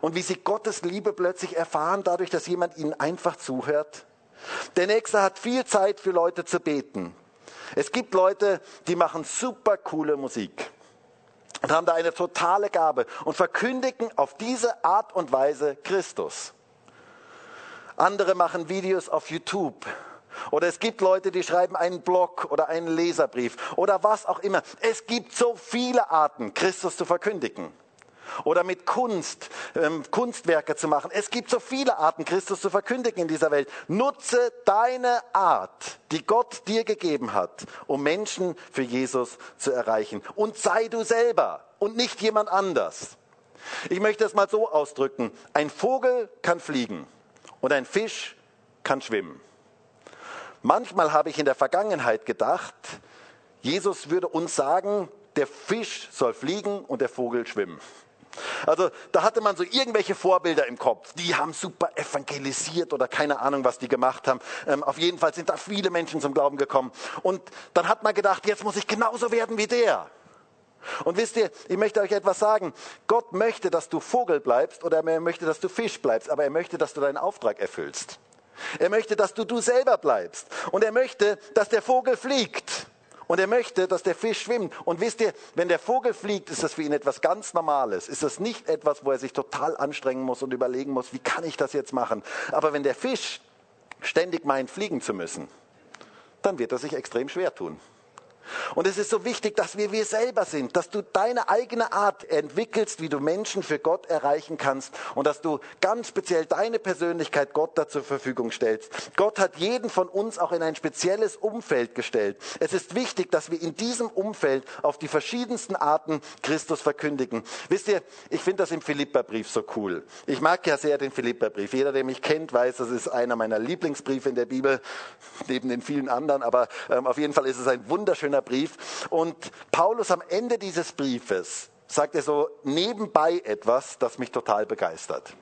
Und wie sie Gottes Liebe plötzlich erfahren, dadurch, dass jemand ihnen einfach zuhört? Der nächste hat viel Zeit für Leute zu beten. Es gibt Leute, die machen super coole Musik und haben da eine totale Gabe und verkündigen auf diese Art und Weise Christus. Andere machen Videos auf YouTube. Oder es gibt Leute, die schreiben einen Blog oder einen Leserbrief oder was auch immer. Es gibt so viele Arten, Christus zu verkündigen oder mit Kunst, ähm, Kunstwerke zu machen. Es gibt so viele Arten, Christus zu verkündigen in dieser Welt. Nutze deine Art, die Gott dir gegeben hat, um Menschen für Jesus zu erreichen. Und sei du selber und nicht jemand anders. Ich möchte es mal so ausdrücken. Ein Vogel kann fliegen und ein Fisch kann schwimmen. Manchmal habe ich in der Vergangenheit gedacht, Jesus würde uns sagen, der Fisch soll fliegen und der Vogel schwimmen. Also da hatte man so irgendwelche Vorbilder im Kopf. Die haben super evangelisiert oder keine Ahnung, was die gemacht haben. Ähm, auf jeden Fall sind da viele Menschen zum Glauben gekommen. Und dann hat man gedacht, jetzt muss ich genauso werden wie der. Und wisst ihr, ich möchte euch etwas sagen. Gott möchte, dass du Vogel bleibst oder er möchte, dass du Fisch bleibst, aber er möchte, dass du deinen Auftrag erfüllst. Er möchte, dass du du selber bleibst. Und er möchte, dass der Vogel fliegt. Und er möchte, dass der Fisch schwimmt. Und wisst ihr, wenn der Vogel fliegt, ist das für ihn etwas ganz Normales. Ist das nicht etwas, wo er sich total anstrengen muss und überlegen muss, wie kann ich das jetzt machen? Aber wenn der Fisch ständig meint, fliegen zu müssen, dann wird er sich extrem schwer tun. Und es ist so wichtig, dass wir wir selber sind, dass du deine eigene Art entwickelst, wie du Menschen für Gott erreichen kannst und dass du ganz speziell deine Persönlichkeit Gott da zur Verfügung stellst. Gott hat jeden von uns auch in ein spezielles Umfeld gestellt. Es ist wichtig, dass wir in diesem Umfeld auf die verschiedensten Arten Christus verkündigen. Wisst ihr, ich finde das im Philipperbrief so cool. Ich mag ja sehr den Philipperbrief. Jeder, der mich kennt, weiß, das ist einer meiner Lieblingsbriefe in der Bibel, neben den vielen anderen, aber ähm, auf jeden Fall ist es ein wunderschöner Brief. Und Paulus am Ende dieses Briefes sagt er so nebenbei etwas, das mich total begeistert.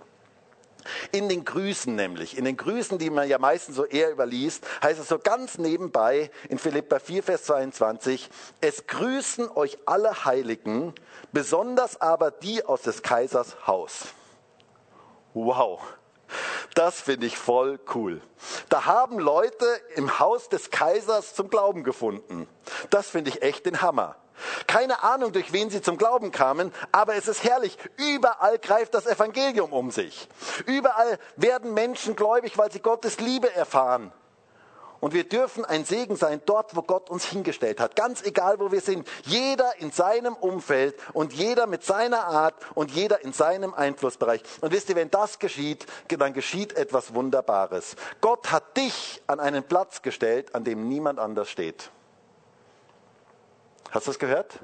In den Grüßen nämlich, in den Grüßen, die man ja meistens so eher überliest, heißt es so ganz nebenbei in Philippa 4, Vers 22, es grüßen euch alle Heiligen, besonders aber die aus des Kaisers Haus. Wow, das finde ich voll cool. Da haben Leute im Haus des Kaisers zum Glauben gefunden. Das finde ich echt den Hammer. Keine Ahnung, durch wen sie zum Glauben kamen, aber es ist herrlich. Überall greift das Evangelium um sich. Überall werden Menschen gläubig, weil sie Gottes Liebe erfahren. Und wir dürfen ein Segen sein dort, wo Gott uns hingestellt hat. Ganz egal, wo wir sind. Jeder in seinem Umfeld und jeder mit seiner Art und jeder in seinem Einflussbereich. Und wisst ihr, wenn das geschieht, dann geschieht etwas Wunderbares. Gott hat dich an einen Platz gestellt, an dem niemand anders steht. Hast du das gehört?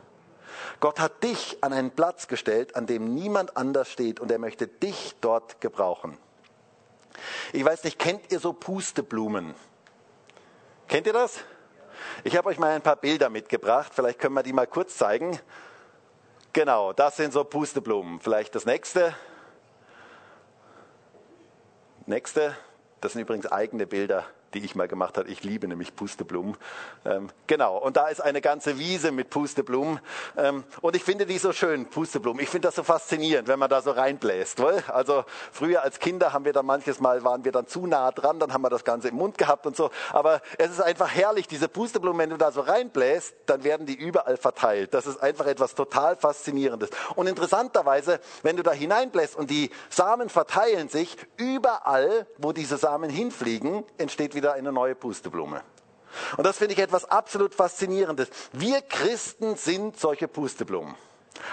Gott hat dich an einen Platz gestellt, an dem niemand anders steht und er möchte dich dort gebrauchen. Ich weiß nicht, kennt ihr so Pusteblumen? Kennt ihr das? Ich habe euch mal ein paar Bilder mitgebracht. Vielleicht können wir die mal kurz zeigen. Genau, das sind so Pusteblumen. Vielleicht das nächste. Nächste. Das sind übrigens eigene Bilder die ich mal gemacht habe. Ich liebe nämlich Pusteblumen. Ähm, genau, und da ist eine ganze Wiese mit Pusteblumen. Ähm, und ich finde die so schön, Pusteblumen. Ich finde das so faszinierend, wenn man da so reinbläst. Wohl? Also früher als Kinder haben wir dann manches Mal, waren wir dann zu nah dran, dann haben wir das Ganze im Mund gehabt und so. Aber es ist einfach herrlich, diese Pusteblumen, wenn du da so reinbläst, dann werden die überall verteilt. Das ist einfach etwas total Faszinierendes. Und interessanterweise, wenn du da hineinbläst und die Samen verteilen sich, überall, wo diese Samen hinfliegen, entsteht wieder wieder eine neue Pusteblume. Und das finde ich etwas absolut Faszinierendes. Wir Christen sind solche Pusteblumen.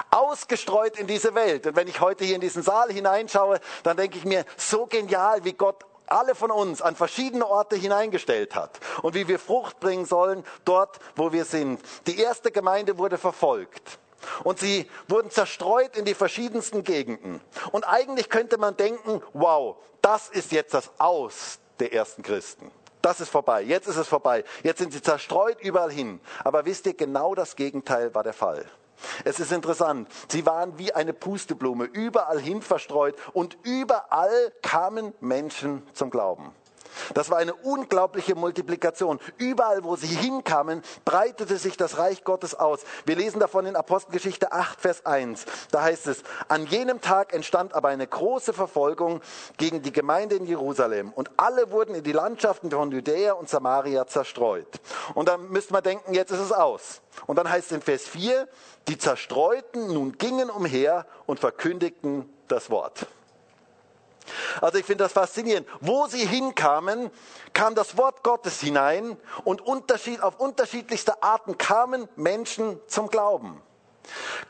Ausgestreut in diese Welt. Und wenn ich heute hier in diesen Saal hineinschaue, dann denke ich mir, so genial, wie Gott alle von uns an verschiedene Orte hineingestellt hat und wie wir Frucht bringen sollen dort, wo wir sind. Die erste Gemeinde wurde verfolgt. Und sie wurden zerstreut in die verschiedensten Gegenden. Und eigentlich könnte man denken, wow, das ist jetzt das Aus der ersten Christen. Das ist vorbei. Jetzt ist es vorbei. Jetzt sind sie zerstreut überall hin. Aber wisst ihr, genau das Gegenteil war der Fall. Es ist interessant. Sie waren wie eine Pusteblume, überall hin verstreut und überall kamen Menschen zum Glauben. Das war eine unglaubliche Multiplikation. Überall, wo sie hinkamen, breitete sich das Reich Gottes aus. Wir lesen davon in Apostelgeschichte 8, Vers 1. Da heißt es, an jenem Tag entstand aber eine große Verfolgung gegen die Gemeinde in Jerusalem und alle wurden in die Landschaften von Judäa und Samaria zerstreut. Und dann müsste man denken, jetzt ist es aus. Und dann heißt es in Vers 4, die Zerstreuten nun gingen umher und verkündigten das Wort. Also ich finde das faszinierend. Wo sie hinkamen, kam das Wort Gottes hinein und unterschied, auf unterschiedlichste Arten kamen Menschen zum Glauben.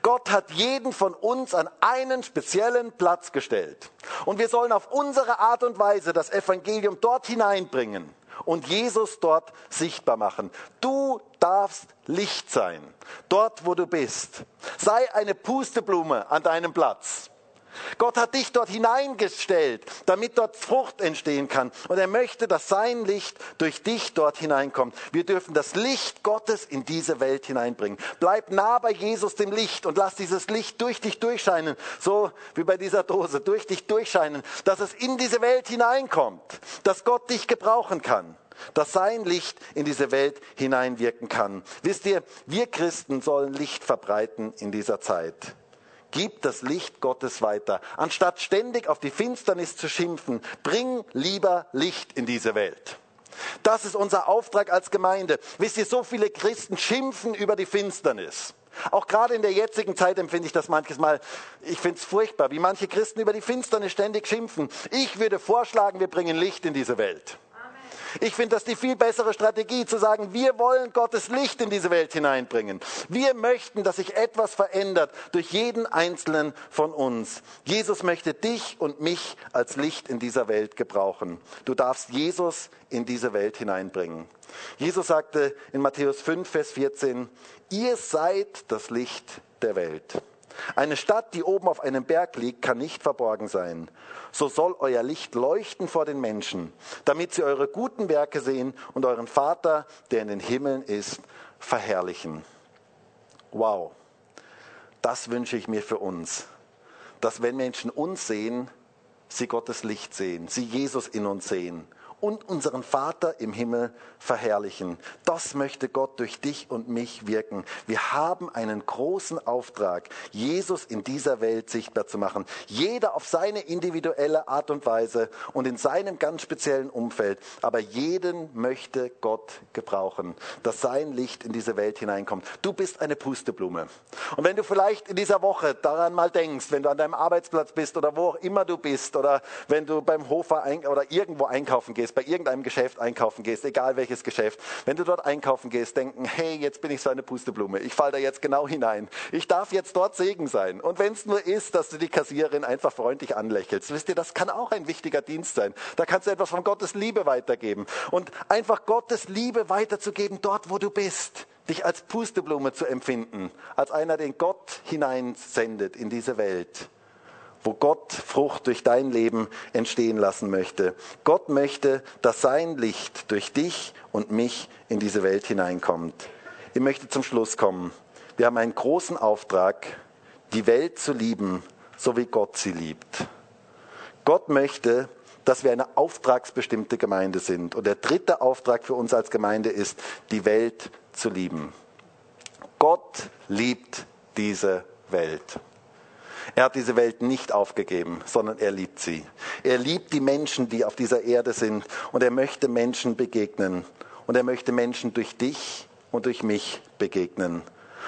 Gott hat jeden von uns an einen speziellen Platz gestellt. Und wir sollen auf unsere Art und Weise das Evangelium dort hineinbringen und Jesus dort sichtbar machen. Du darfst Licht sein, dort wo du bist. Sei eine Pusteblume an deinem Platz. Gott hat dich dort hineingestellt, damit dort Frucht entstehen kann. Und er möchte, dass sein Licht durch dich dort hineinkommt. Wir dürfen das Licht Gottes in diese Welt hineinbringen. Bleib nah bei Jesus, dem Licht, und lass dieses Licht durch dich durchscheinen. So wie bei dieser Dose, durch dich durchscheinen, dass es in diese Welt hineinkommt, dass Gott dich gebrauchen kann dass sein Licht in diese Welt hineinwirken kann. Wisst ihr, wir Christen sollen Licht verbreiten in dieser Zeit. Gib das Licht Gottes weiter. Anstatt ständig auf die Finsternis zu schimpfen, bring lieber Licht in diese Welt. Das ist unser Auftrag als Gemeinde. Wisst ihr, so viele Christen schimpfen über die Finsternis. Auch gerade in der jetzigen Zeit empfinde ich das manches Mal. Ich finde es furchtbar, wie manche Christen über die Finsternis ständig schimpfen. Ich würde vorschlagen, wir bringen Licht in diese Welt. Ich finde das die viel bessere Strategie, zu sagen, wir wollen Gottes Licht in diese Welt hineinbringen. Wir möchten, dass sich etwas verändert durch jeden einzelnen von uns. Jesus möchte dich und mich als Licht in dieser Welt gebrauchen. Du darfst Jesus in diese Welt hineinbringen. Jesus sagte in Matthäus 5, Vers 14, ihr seid das Licht der Welt. Eine Stadt, die oben auf einem Berg liegt, kann nicht verborgen sein. So soll euer Licht leuchten vor den Menschen, damit sie eure guten Werke sehen und euren Vater, der in den Himmeln ist, verherrlichen. Wow, das wünsche ich mir für uns, dass wenn Menschen uns sehen, sie Gottes Licht sehen, sie Jesus in uns sehen und unseren Vater im Himmel verherrlichen. Das möchte Gott durch dich und mich wirken. Wir haben einen großen Auftrag, Jesus in dieser Welt sichtbar zu machen. Jeder auf seine individuelle Art und Weise und in seinem ganz speziellen Umfeld. Aber jeden möchte Gott gebrauchen, dass sein Licht in diese Welt hineinkommt. Du bist eine Pusteblume. Und wenn du vielleicht in dieser Woche daran mal denkst, wenn du an deinem Arbeitsplatz bist oder wo auch immer du bist oder wenn du beim Hofer oder irgendwo einkaufen gehst, gehst, bei irgendeinem Geschäft einkaufen gehst, egal welches Geschäft, wenn du dort einkaufen gehst, denken, hey, jetzt bin ich so eine Pusteblume, ich falle da jetzt genau hinein. Ich darf jetzt dort Segen sein. Und wenn es nur ist, dass du die Kassiererin einfach freundlich anlächelst, wisst ihr, das kann auch ein wichtiger Dienst sein. Da kannst du etwas von Gottes Liebe weitergeben. Und einfach Gottes Liebe weiterzugeben dort, wo du bist dich als Pusteblume zu empfinden, als einer, den Gott hineinsendet in diese Welt wo Gott Frucht durch dein Leben entstehen lassen möchte. Gott möchte, dass sein Licht durch dich und mich in diese Welt hineinkommt. Ich möchte zum Schluss kommen. Wir haben einen großen Auftrag, die Welt zu lieben, so wie Gott sie liebt. Gott möchte, dass wir eine auftragsbestimmte Gemeinde sind. Und der dritte Auftrag für uns als Gemeinde ist, die Welt zu lieben. Gott liebt diese Welt. Er hat diese Welt nicht aufgegeben, sondern er liebt sie. Er liebt die Menschen, die auf dieser Erde sind und er möchte Menschen begegnen. Und er möchte Menschen durch dich und durch mich begegnen.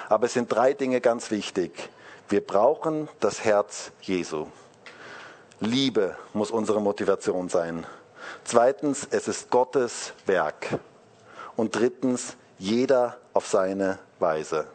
Aber es sind drei Dinge ganz wichtig. Wir brauchen das Herz Jesu. Liebe muss unsere Motivation sein. Zweitens, es ist Gottes Werk. Und drittens, jeder auf seine Weise.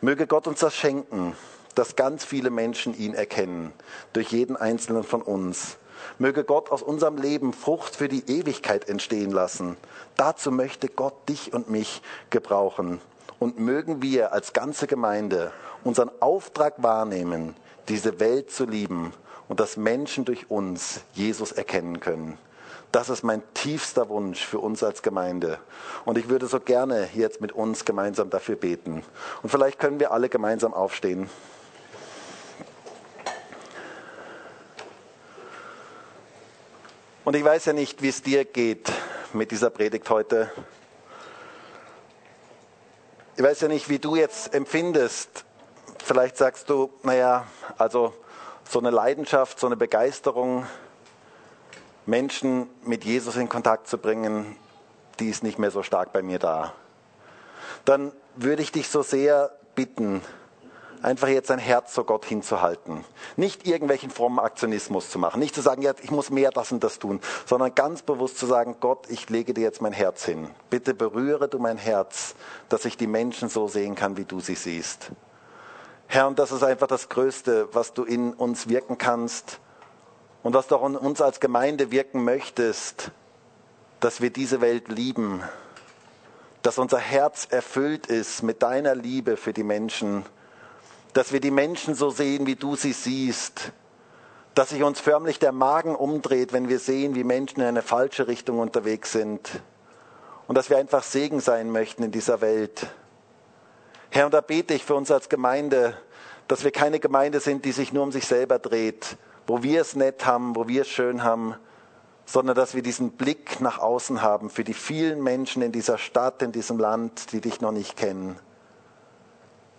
Möge Gott uns das schenken, dass ganz viele Menschen ihn erkennen, durch jeden einzelnen von uns. Möge Gott aus unserem Leben Frucht für die Ewigkeit entstehen lassen. Dazu möchte Gott dich und mich gebrauchen. Und mögen wir als ganze Gemeinde unseren Auftrag wahrnehmen, diese Welt zu lieben und dass Menschen durch uns Jesus erkennen können. Das ist mein tiefster Wunsch für uns als Gemeinde. Und ich würde so gerne jetzt mit uns gemeinsam dafür beten. Und vielleicht können wir alle gemeinsam aufstehen. Und ich weiß ja nicht, wie es dir geht mit dieser Predigt heute. Ich weiß ja nicht, wie du jetzt empfindest. Vielleicht sagst du, naja, also so eine Leidenschaft, so eine Begeisterung, Menschen mit Jesus in Kontakt zu bringen, die ist nicht mehr so stark bei mir da. Dann würde ich dich so sehr bitten, einfach jetzt sein Herz zu Gott hinzuhalten. Nicht irgendwelchen frommen Aktionismus zu machen. Nicht zu sagen, jetzt, ich muss mehr das und das tun, sondern ganz bewusst zu sagen, Gott, ich lege dir jetzt mein Herz hin. Bitte berühre du mein Herz, dass ich die Menschen so sehen kann, wie du sie siehst. Herr, und das ist einfach das Größte, was du in uns wirken kannst und was du auch in uns als Gemeinde wirken möchtest, dass wir diese Welt lieben, dass unser Herz erfüllt ist mit deiner Liebe für die Menschen dass wir die Menschen so sehen, wie du sie siehst dass sich uns förmlich der Magen umdreht, wenn wir sehen, wie Menschen in eine falsche Richtung unterwegs sind. Und dass wir einfach Segen sein möchten in dieser Welt. Herr, und da bete ich für uns als Gemeinde, dass wir keine Gemeinde sind, die sich nur um sich selber dreht, wo wir es nett haben, wo wir es schön haben, sondern dass wir diesen Blick nach außen haben für die vielen Menschen in dieser Stadt, in diesem Land, die dich noch nicht kennen.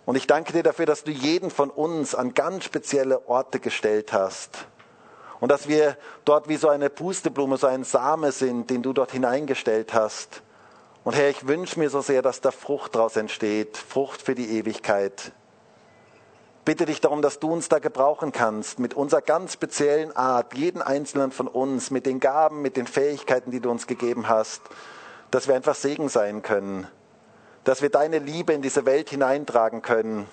Und ich danke dir dafür, dass du jeden von uns an ganz spezielle Orte gestellt hast. Und dass wir dort wie so eine Pusteblume, so ein Same sind, den du dort hineingestellt hast. Und Herr, ich wünsche mir so sehr, dass da Frucht daraus entsteht, Frucht für die Ewigkeit. Bitte dich darum, dass du uns da gebrauchen kannst, mit unserer ganz speziellen Art, jeden einzelnen von uns, mit den Gaben, mit den Fähigkeiten, die du uns gegeben hast, dass wir einfach Segen sein können dass wir deine Liebe in diese Welt hineintragen können,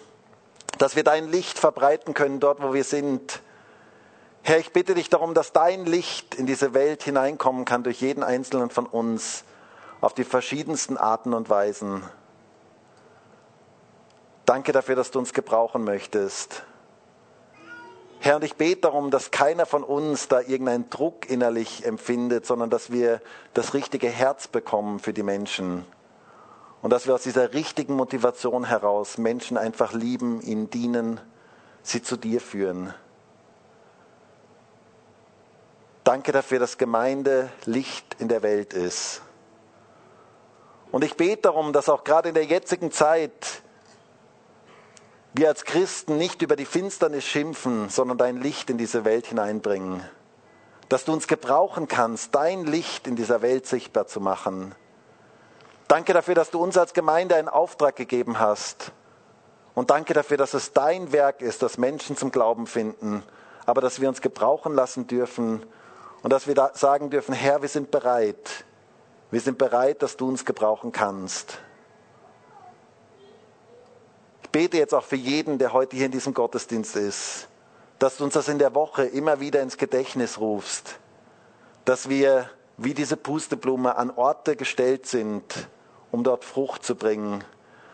dass wir dein Licht verbreiten können dort, wo wir sind. Herr, ich bitte dich darum, dass dein Licht in diese Welt hineinkommen kann durch jeden einzelnen von uns auf die verschiedensten Arten und Weisen. Danke dafür, dass du uns gebrauchen möchtest. Herr, und ich bete darum, dass keiner von uns da irgendeinen Druck innerlich empfindet, sondern dass wir das richtige Herz bekommen für die Menschen. Und dass wir aus dieser richtigen Motivation heraus Menschen einfach lieben, ihnen dienen, sie zu dir führen. Danke dafür, dass Gemeinde Licht in der Welt ist. Und ich bete darum, dass auch gerade in der jetzigen Zeit wir als Christen nicht über die Finsternis schimpfen, sondern dein Licht in diese Welt hineinbringen. Dass du uns gebrauchen kannst, dein Licht in dieser Welt sichtbar zu machen. Danke dafür, dass du uns als Gemeinde einen Auftrag gegeben hast. Und danke dafür, dass es dein Werk ist, dass Menschen zum Glauben finden, aber dass wir uns gebrauchen lassen dürfen und dass wir da sagen dürfen, Herr, wir sind bereit. Wir sind bereit, dass du uns gebrauchen kannst. Ich bete jetzt auch für jeden, der heute hier in diesem Gottesdienst ist, dass du uns das in der Woche immer wieder ins Gedächtnis rufst, dass wir wie diese Pusteblume an Orte gestellt sind, um dort Frucht zu bringen,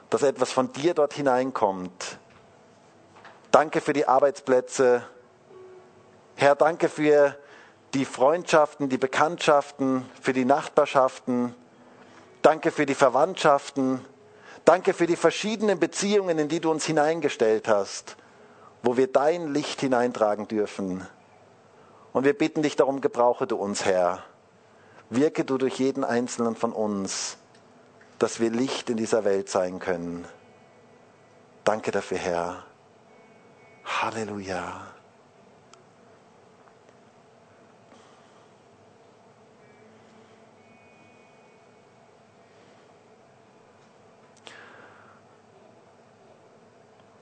dass etwas von dir dort hineinkommt. Danke für die Arbeitsplätze. Herr, danke für die Freundschaften, die Bekanntschaften, für die Nachbarschaften. Danke für die Verwandtschaften. Danke für die verschiedenen Beziehungen, in die du uns hineingestellt hast, wo wir dein Licht hineintragen dürfen. Und wir bitten dich darum, gebrauche du uns, Herr. Wirke du durch jeden einzelnen von uns dass wir Licht in dieser Welt sein können. Danke dafür, Herr. Halleluja.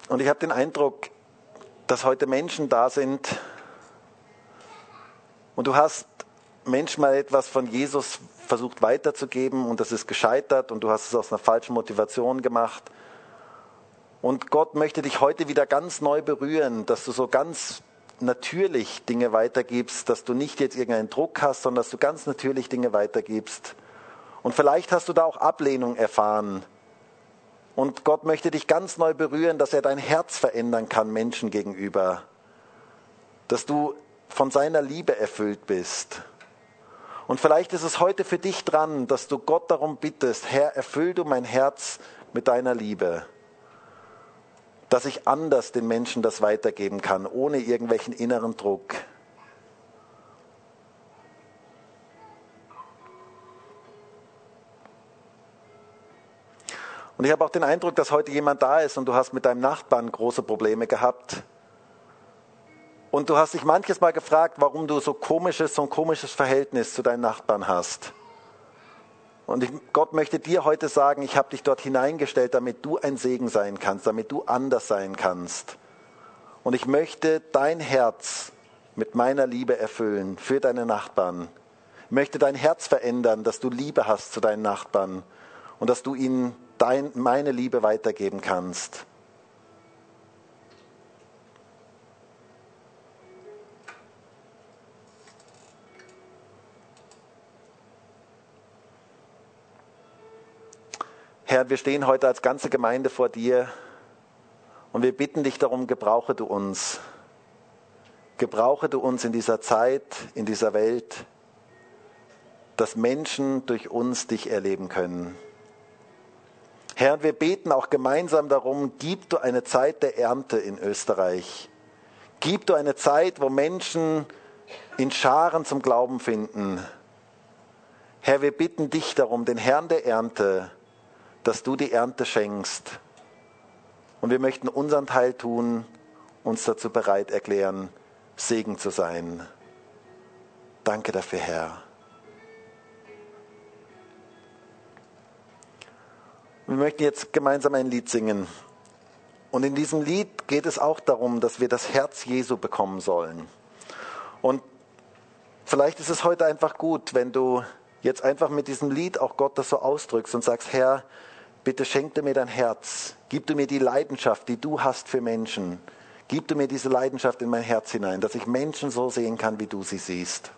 Und ich habe den Eindruck, dass heute Menschen da sind und du hast Menschen mal etwas von Jesus versucht weiterzugeben und das ist gescheitert und du hast es aus einer falschen Motivation gemacht. Und Gott möchte dich heute wieder ganz neu berühren, dass du so ganz natürlich Dinge weitergibst, dass du nicht jetzt irgendeinen Druck hast, sondern dass du ganz natürlich Dinge weitergibst. Und vielleicht hast du da auch Ablehnung erfahren. Und Gott möchte dich ganz neu berühren, dass er dein Herz verändern kann Menschen gegenüber. Dass du von seiner Liebe erfüllt bist. Und vielleicht ist es heute für dich dran, dass du Gott darum bittest, Herr, erfüll du mein Herz mit deiner Liebe, dass ich anders den Menschen das weitergeben kann, ohne irgendwelchen inneren Druck. Und ich habe auch den Eindruck, dass heute jemand da ist und du hast mit deinem Nachbarn große Probleme gehabt und du hast dich manches Mal gefragt, warum du so komisches, so ein komisches Verhältnis zu deinen Nachbarn hast. Und ich, Gott möchte dir heute sagen, ich habe dich dort hineingestellt, damit du ein Segen sein kannst, damit du anders sein kannst. Und ich möchte dein Herz mit meiner Liebe erfüllen für deine Nachbarn. Ich möchte dein Herz verändern, dass du Liebe hast zu deinen Nachbarn und dass du ihnen dein, meine Liebe weitergeben kannst. Herr, wir stehen heute als ganze Gemeinde vor dir und wir bitten dich darum, gebrauche du uns. gebrauche du uns in dieser Zeit, in dieser Welt, dass Menschen durch uns dich erleben können. Herr, wir beten auch gemeinsam darum, gib du eine Zeit der Ernte in Österreich. Gib du eine Zeit, wo Menschen in Scharen zum Glauben finden. Herr, wir bitten dich darum, den Herrn der Ernte, dass du die Ernte schenkst. Und wir möchten unseren Teil tun, uns dazu bereit erklären, Segen zu sein. Danke dafür, Herr. Wir möchten jetzt gemeinsam ein Lied singen. Und in diesem Lied geht es auch darum, dass wir das Herz Jesu bekommen sollen. Und vielleicht ist es heute einfach gut, wenn du jetzt einfach mit diesem Lied auch Gott das so ausdrückst und sagst, Herr, bitte schenk mir dein Herz, gib du mir die Leidenschaft, die du hast für Menschen, gib du mir diese Leidenschaft in mein Herz hinein, dass ich Menschen so sehen kann, wie du sie siehst.